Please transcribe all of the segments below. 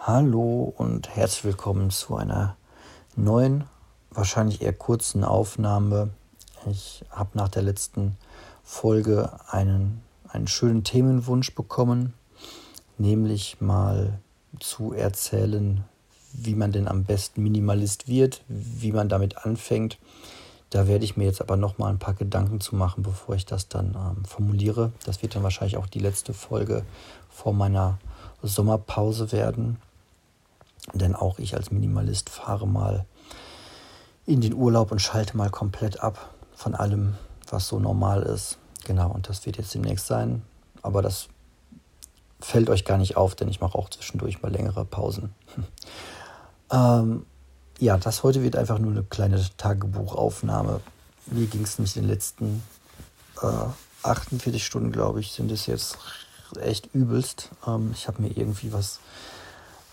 Hallo und herzlich willkommen zu einer neuen, wahrscheinlich eher kurzen Aufnahme. Ich habe nach der letzten Folge einen, einen schönen Themenwunsch bekommen, nämlich mal zu erzählen, wie man denn am besten Minimalist wird, wie man damit anfängt. Da werde ich mir jetzt aber noch mal ein paar Gedanken zu machen, bevor ich das dann ähm, formuliere. Das wird dann wahrscheinlich auch die letzte Folge vor meiner Sommerpause werden. Denn auch ich als Minimalist fahre mal in den Urlaub und schalte mal komplett ab von allem, was so normal ist. Genau, und das wird jetzt demnächst sein. Aber das fällt euch gar nicht auf, denn ich mache auch zwischendurch mal längere Pausen. ähm, ja, das heute wird einfach nur eine kleine Tagebuchaufnahme. Mir ging es nicht in den letzten äh, 48 Stunden, glaube ich, sind es jetzt echt übelst. Ähm, ich habe mir irgendwie was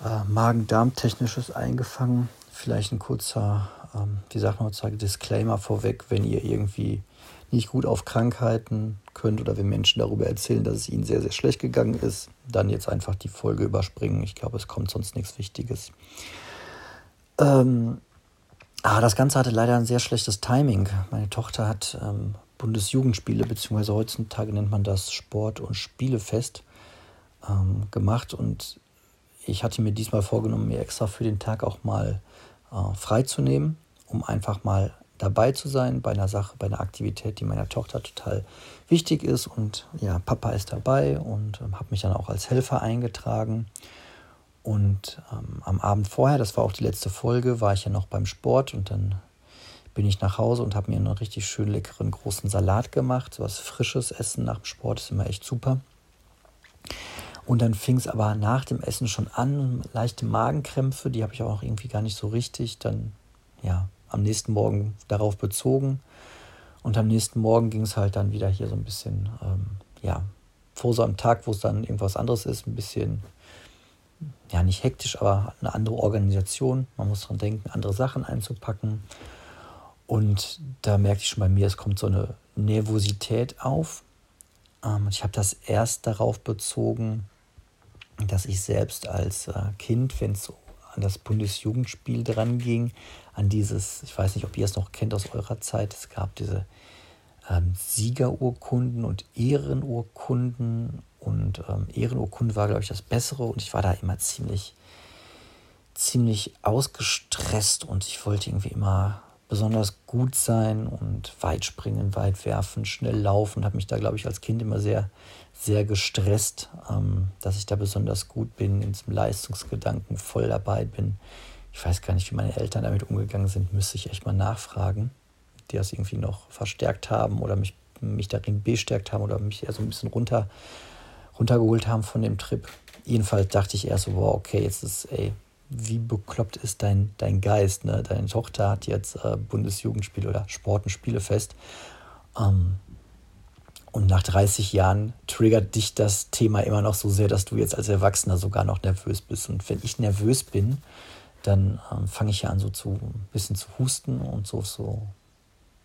äh, Magen-Darm-Technisches eingefangen. Vielleicht ein kurzer, ähm, wie sagt man heutzutage, Disclaimer vorweg, wenn ihr irgendwie nicht gut auf Krankheiten könnt oder wenn Menschen darüber erzählen, dass es ihnen sehr, sehr schlecht gegangen ist, dann jetzt einfach die Folge überspringen. Ich glaube, es kommt sonst nichts Wichtiges. Ähm, ah, das Ganze hatte leider ein sehr schlechtes Timing. Meine Tochter hat ähm, Bundesjugendspiele, beziehungsweise heutzutage nennt man das Sport- und Spielefest, ähm, gemacht und ich hatte mir diesmal vorgenommen, mir extra für den Tag auch mal äh, freizunehmen, um einfach mal dabei zu sein bei einer Sache, bei einer Aktivität, die meiner Tochter total wichtig ist. Und ja, Papa ist dabei und ähm, habe mich dann auch als Helfer eingetragen. Und ähm, am Abend vorher, das war auch die letzte Folge, war ich ja noch beim Sport und dann bin ich nach Hause und habe mir einen richtig schön leckeren großen Salat gemacht. So was frisches Essen nach dem Sport ist immer echt super. Und dann fing es aber nach dem Essen schon an, leichte Magenkrämpfe, die habe ich auch irgendwie gar nicht so richtig dann ja am nächsten Morgen darauf bezogen. Und am nächsten Morgen ging es halt dann wieder hier so ein bisschen, ähm, ja, vor so einem Tag, wo es dann irgendwas anderes ist, ein bisschen, ja, nicht hektisch, aber eine andere Organisation. Man muss daran denken, andere Sachen einzupacken. Und da merkte ich schon bei mir, es kommt so eine Nervosität auf. Ähm, ich habe das erst darauf bezogen, dass ich selbst als äh, Kind, wenn es an das Bundesjugendspiel dran ging, an dieses, ich weiß nicht, ob ihr es noch kennt aus eurer Zeit, es gab diese ähm, Siegerurkunden und Ehrenurkunden und ähm, Ehrenurkunde war, glaube ich, das Bessere und ich war da immer ziemlich, ziemlich ausgestresst und ich wollte irgendwie immer besonders gut sein und weit springen, weit werfen, schnell laufen. Habe mich da, glaube ich, als Kind immer sehr, sehr gestresst, ähm, dass ich da besonders gut bin, in diesem Leistungsgedanken voll dabei bin. Ich weiß gar nicht, wie meine Eltern damit umgegangen sind, müsste ich echt mal nachfragen, die das irgendwie noch verstärkt haben oder mich, mich darin bestärkt haben oder mich eher so ein bisschen runter, runtergeholt haben von dem Trip. Jedenfalls dachte ich erst so, wow, okay, jetzt ist, ey, wie bekloppt ist dein, dein Geist? Ne? Deine Tochter hat jetzt äh, Bundesjugendspiel oder Sport- und Spielefest. Ähm, und nach 30 Jahren triggert dich das Thema immer noch so sehr, dass du jetzt als Erwachsener sogar noch nervös bist. Und wenn ich nervös bin, dann ähm, fange ich ja an, so zu ein bisschen zu husten und so, so,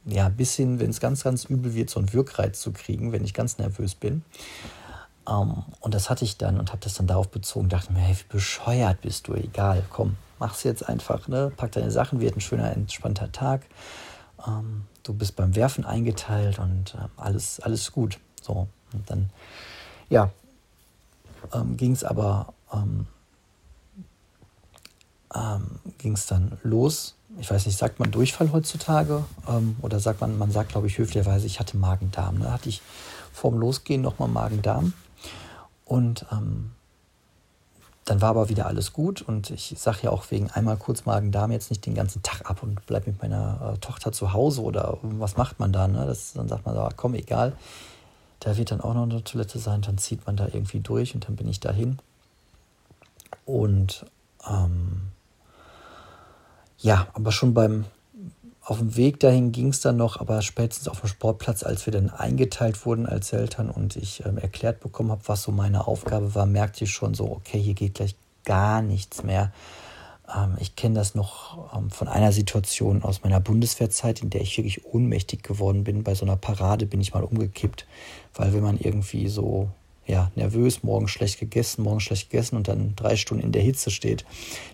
ja, ein bisschen, wenn es ganz, ganz übel wird, so einen Wirkreiz zu kriegen, wenn ich ganz nervös bin. Um, ähm, und das hatte ich dann und habe das dann darauf bezogen, dachte mir, hey, wie bescheuert bist du, egal, komm, mach's jetzt einfach, ne? pack deine Sachen, wird ein schöner, entspannter Tag. Um, ähm, du bist beim Werfen eingeteilt und uh, alles, alles gut. So, und dann, ja, ähm, ging es aber, ähm, ähm, ging es dann los. Ich weiß nicht, sagt man Durchfall heutzutage? Ähm, oder sagt man, man sagt, glaube ich, höflicherweise, ich hatte Magen-Darm. Ne? Hatte ich vorm Losgehen nochmal Magen-Darm. Und ähm, dann war aber wieder alles gut und ich sage ja auch wegen einmal kurz Magen-Darm jetzt nicht den ganzen Tag ab und bleib mit meiner äh, Tochter zu Hause oder was macht man da? Ne? Das, dann sagt man so, komm, egal, da wird dann auch noch eine Toilette sein, dann zieht man da irgendwie durch und dann bin ich dahin. Und ähm, ja, aber schon beim auf dem Weg dahin ging es dann noch, aber spätestens auf dem Sportplatz, als wir dann eingeteilt wurden als Eltern und ich ähm, erklärt bekommen habe, was so meine Aufgabe war, merkte ich schon so, okay, hier geht gleich gar nichts mehr. Ähm, ich kenne das noch ähm, von einer Situation aus meiner Bundeswehrzeit, in der ich wirklich ohnmächtig geworden bin. Bei so einer Parade bin ich mal umgekippt, weil wenn man irgendwie so ja, nervös, morgen schlecht gegessen, morgen schlecht gegessen und dann drei Stunden in der Hitze steht,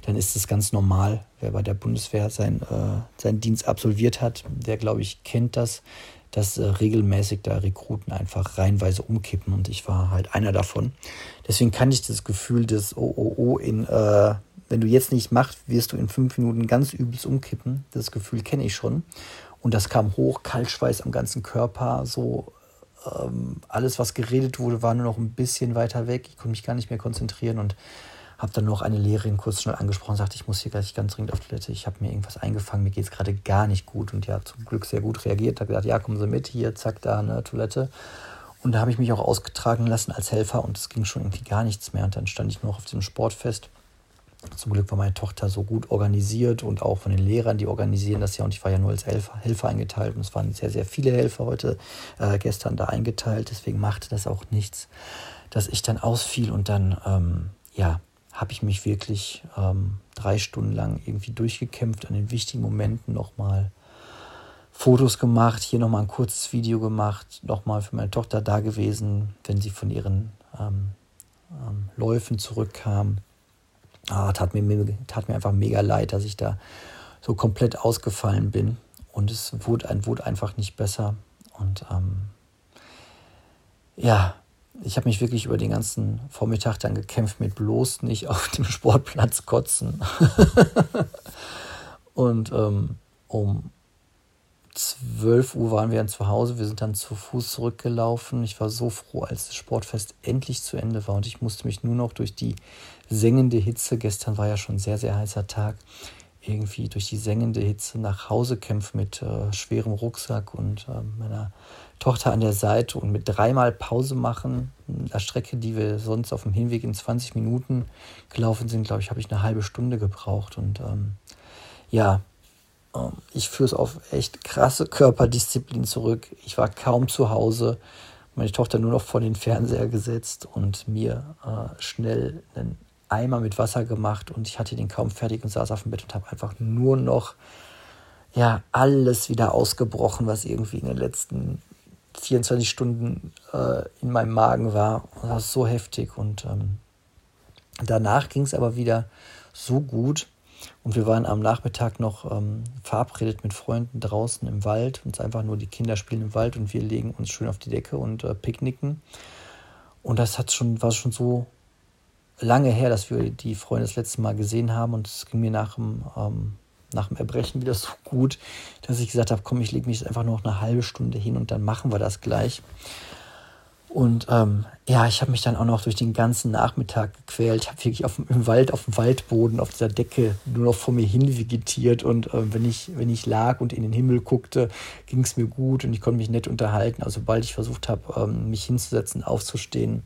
dann ist es ganz normal. Wer bei der Bundeswehr sein, äh, seinen Dienst absolviert hat, der, glaube ich, kennt das, dass äh, regelmäßig da Rekruten einfach reihenweise umkippen und ich war halt einer davon. Deswegen kann ich das Gefühl des OOO in, äh, wenn du jetzt nicht machst, wirst du in fünf Minuten ganz übelst umkippen. Das Gefühl kenne ich schon. Und das kam hoch, Kaltschweiß am ganzen Körper, so ähm, alles, was geredet wurde, war nur noch ein bisschen weiter weg. Ich konnte mich gar nicht mehr konzentrieren und habe dann noch eine Lehrerin kurz schnell angesprochen, sagte, ich muss hier gleich ganz dringend auf Toilette. Ich habe mir irgendwas eingefangen, mir geht es gerade gar nicht gut. Und ja, zum Glück sehr gut reagiert. Hat gesagt, ja, kommen Sie mit, hier, zack, da, eine Toilette. Und da habe ich mich auch ausgetragen lassen als Helfer und es ging schon irgendwie gar nichts mehr. Und dann stand ich nur noch auf diesem Sportfest. Zum Glück war meine Tochter so gut organisiert und auch von den Lehrern, die organisieren das ja. Und ich war ja nur als Helfer, Helfer eingeteilt. Und es waren sehr, sehr viele Helfer heute, äh, gestern da eingeteilt. Deswegen machte das auch nichts, dass ich dann ausfiel und dann, ähm, ja, habe ich mich wirklich ähm, drei Stunden lang irgendwie durchgekämpft, an den wichtigen Momenten nochmal Fotos gemacht, hier nochmal ein kurzes Video gemacht, nochmal für meine Tochter da gewesen, wenn sie von ihren ähm, ähm, Läufen zurückkam. Ah, tat, mir, tat mir einfach mega leid, dass ich da so komplett ausgefallen bin. Und es wurde, wurde einfach nicht besser. Und ähm, ja, ich habe mich wirklich über den ganzen Vormittag dann gekämpft mit bloß nicht auf dem Sportplatz kotzen. und ähm, um 12 Uhr waren wir dann zu Hause. Wir sind dann zu Fuß zurückgelaufen. Ich war so froh, als das Sportfest endlich zu Ende war und ich musste mich nur noch durch die sengende Hitze, gestern war ja schon ein sehr, sehr heißer Tag, irgendwie durch die sengende Hitze nach Hause kämpfen mit äh, schwerem Rucksack und äh, meiner Tochter an der Seite und mit dreimal Pause machen. Eine Strecke, die wir sonst auf dem Hinweg in 20 Minuten gelaufen sind, glaube ich, habe ich eine halbe Stunde gebraucht. Und ähm, ja, ich führe es auf echt krasse Körperdisziplin zurück. Ich war kaum zu Hause. Meine Tochter nur noch vor den Fernseher gesetzt und mir äh, schnell einen Eimer mit Wasser gemacht und ich hatte den kaum fertig und saß auf dem Bett und habe einfach nur noch ja alles wieder ausgebrochen, was irgendwie in den letzten 24 Stunden äh, in meinem Magen war. das war so heftig. Und ähm, danach ging es aber wieder so gut. Und wir waren am Nachmittag noch ähm, verabredet mit Freunden draußen im Wald. Und einfach nur die Kinder spielen im Wald und wir legen uns schön auf die Decke und äh, picknicken. Und das hat schon, war schon so lange her, dass wir die Freunde das letzte Mal gesehen haben. Und es ging mir nach dem ähm, nach dem Erbrechen wieder so gut, dass ich gesagt habe, komm, ich lege mich jetzt einfach nur noch eine halbe Stunde hin und dann machen wir das gleich. Und ähm, ja, ich habe mich dann auch noch durch den ganzen Nachmittag gequält. Ich habe wirklich auf dem, im Wald, auf dem Waldboden, auf dieser Decke nur noch vor mir hin vegetiert. Und äh, wenn, ich, wenn ich lag und in den Himmel guckte, ging es mir gut und ich konnte mich nett unterhalten. Also sobald ich versucht habe, ähm, mich hinzusetzen, aufzustehen,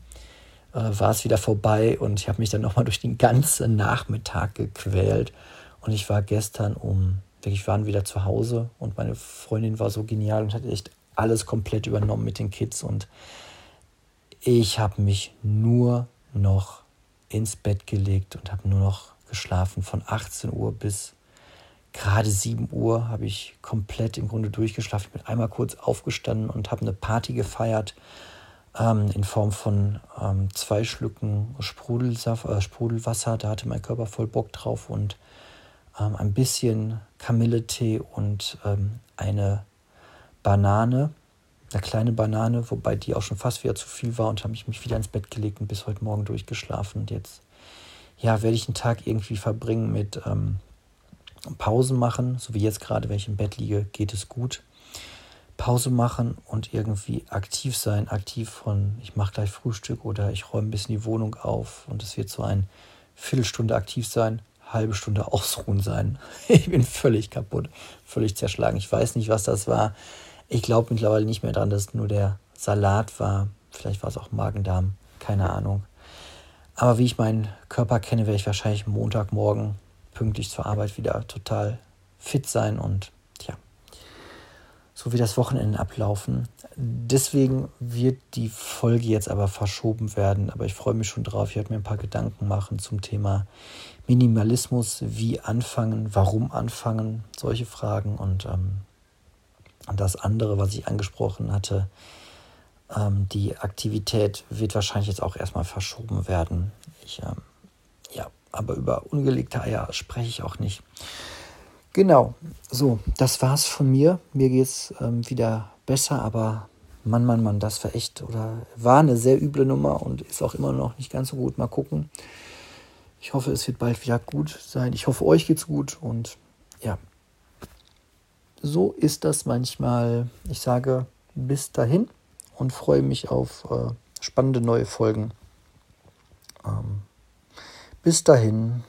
äh, war es wieder vorbei. Und ich habe mich dann nochmal durch den ganzen Nachmittag gequält. Und ich war gestern um, ich waren wieder zu Hause und meine Freundin war so genial und hat echt alles komplett übernommen mit den Kids. Und ich habe mich nur noch ins Bett gelegt und habe nur noch geschlafen. Von 18 Uhr bis gerade 7 Uhr habe ich komplett im Grunde durchgeschlafen. Ich bin einmal kurz aufgestanden und habe eine Party gefeiert ähm, in Form von ähm, zwei Schlücken Sprudelsaft, äh, Sprudelwasser. Da hatte mein Körper voll Bock drauf und ähm, ein bisschen Kamilletee und ähm, eine Banane, eine kleine Banane, wobei die auch schon fast wieder zu viel war und habe ich mich wieder ins Bett gelegt und bis heute Morgen durchgeschlafen. Und jetzt ja, werde ich einen Tag irgendwie verbringen mit ähm, Pausen machen, so wie jetzt gerade, wenn ich im Bett liege, geht es gut. Pause machen und irgendwie aktiv sein, aktiv von ich mache gleich Frühstück oder ich räume ein bisschen die Wohnung auf und es wird so ein Viertelstunde aktiv sein, halbe Stunde ausruhen sein. Ich bin völlig kaputt, völlig zerschlagen. Ich weiß nicht, was das war. Ich glaube mittlerweile nicht mehr daran, dass es nur der Salat war. Vielleicht war es auch Magen-Darm, keine Ahnung. Aber wie ich meinen Körper kenne, werde ich wahrscheinlich Montagmorgen pünktlich zur Arbeit wieder total fit sein und so wie das Wochenende ablaufen. Deswegen wird die Folge jetzt aber verschoben werden, aber ich freue mich schon drauf. Ich werde mir ein paar Gedanken machen zum Thema Minimalismus, wie anfangen, warum anfangen, solche Fragen und ähm, das andere, was ich angesprochen hatte, Ähm, die Aktivität wird wahrscheinlich jetzt auch erstmal verschoben werden. Ich, ähm, ja, aber über ungelegte Eier spreche ich auch nicht. Genau, so, das war's von mir. Mir geht's ähm, wieder besser, aber Mann, Mann, Mann, das war echt oder war eine sehr üble Nummer und ist auch immer noch nicht ganz so gut. Mal gucken. Ich hoffe, es wird bald wieder gut sein. Ich hoffe, euch geht's gut und ja. So ist das manchmal. Ich sage bis dahin und freue mich auf äh, spannende neue Folgen. Ähm, bis dahin.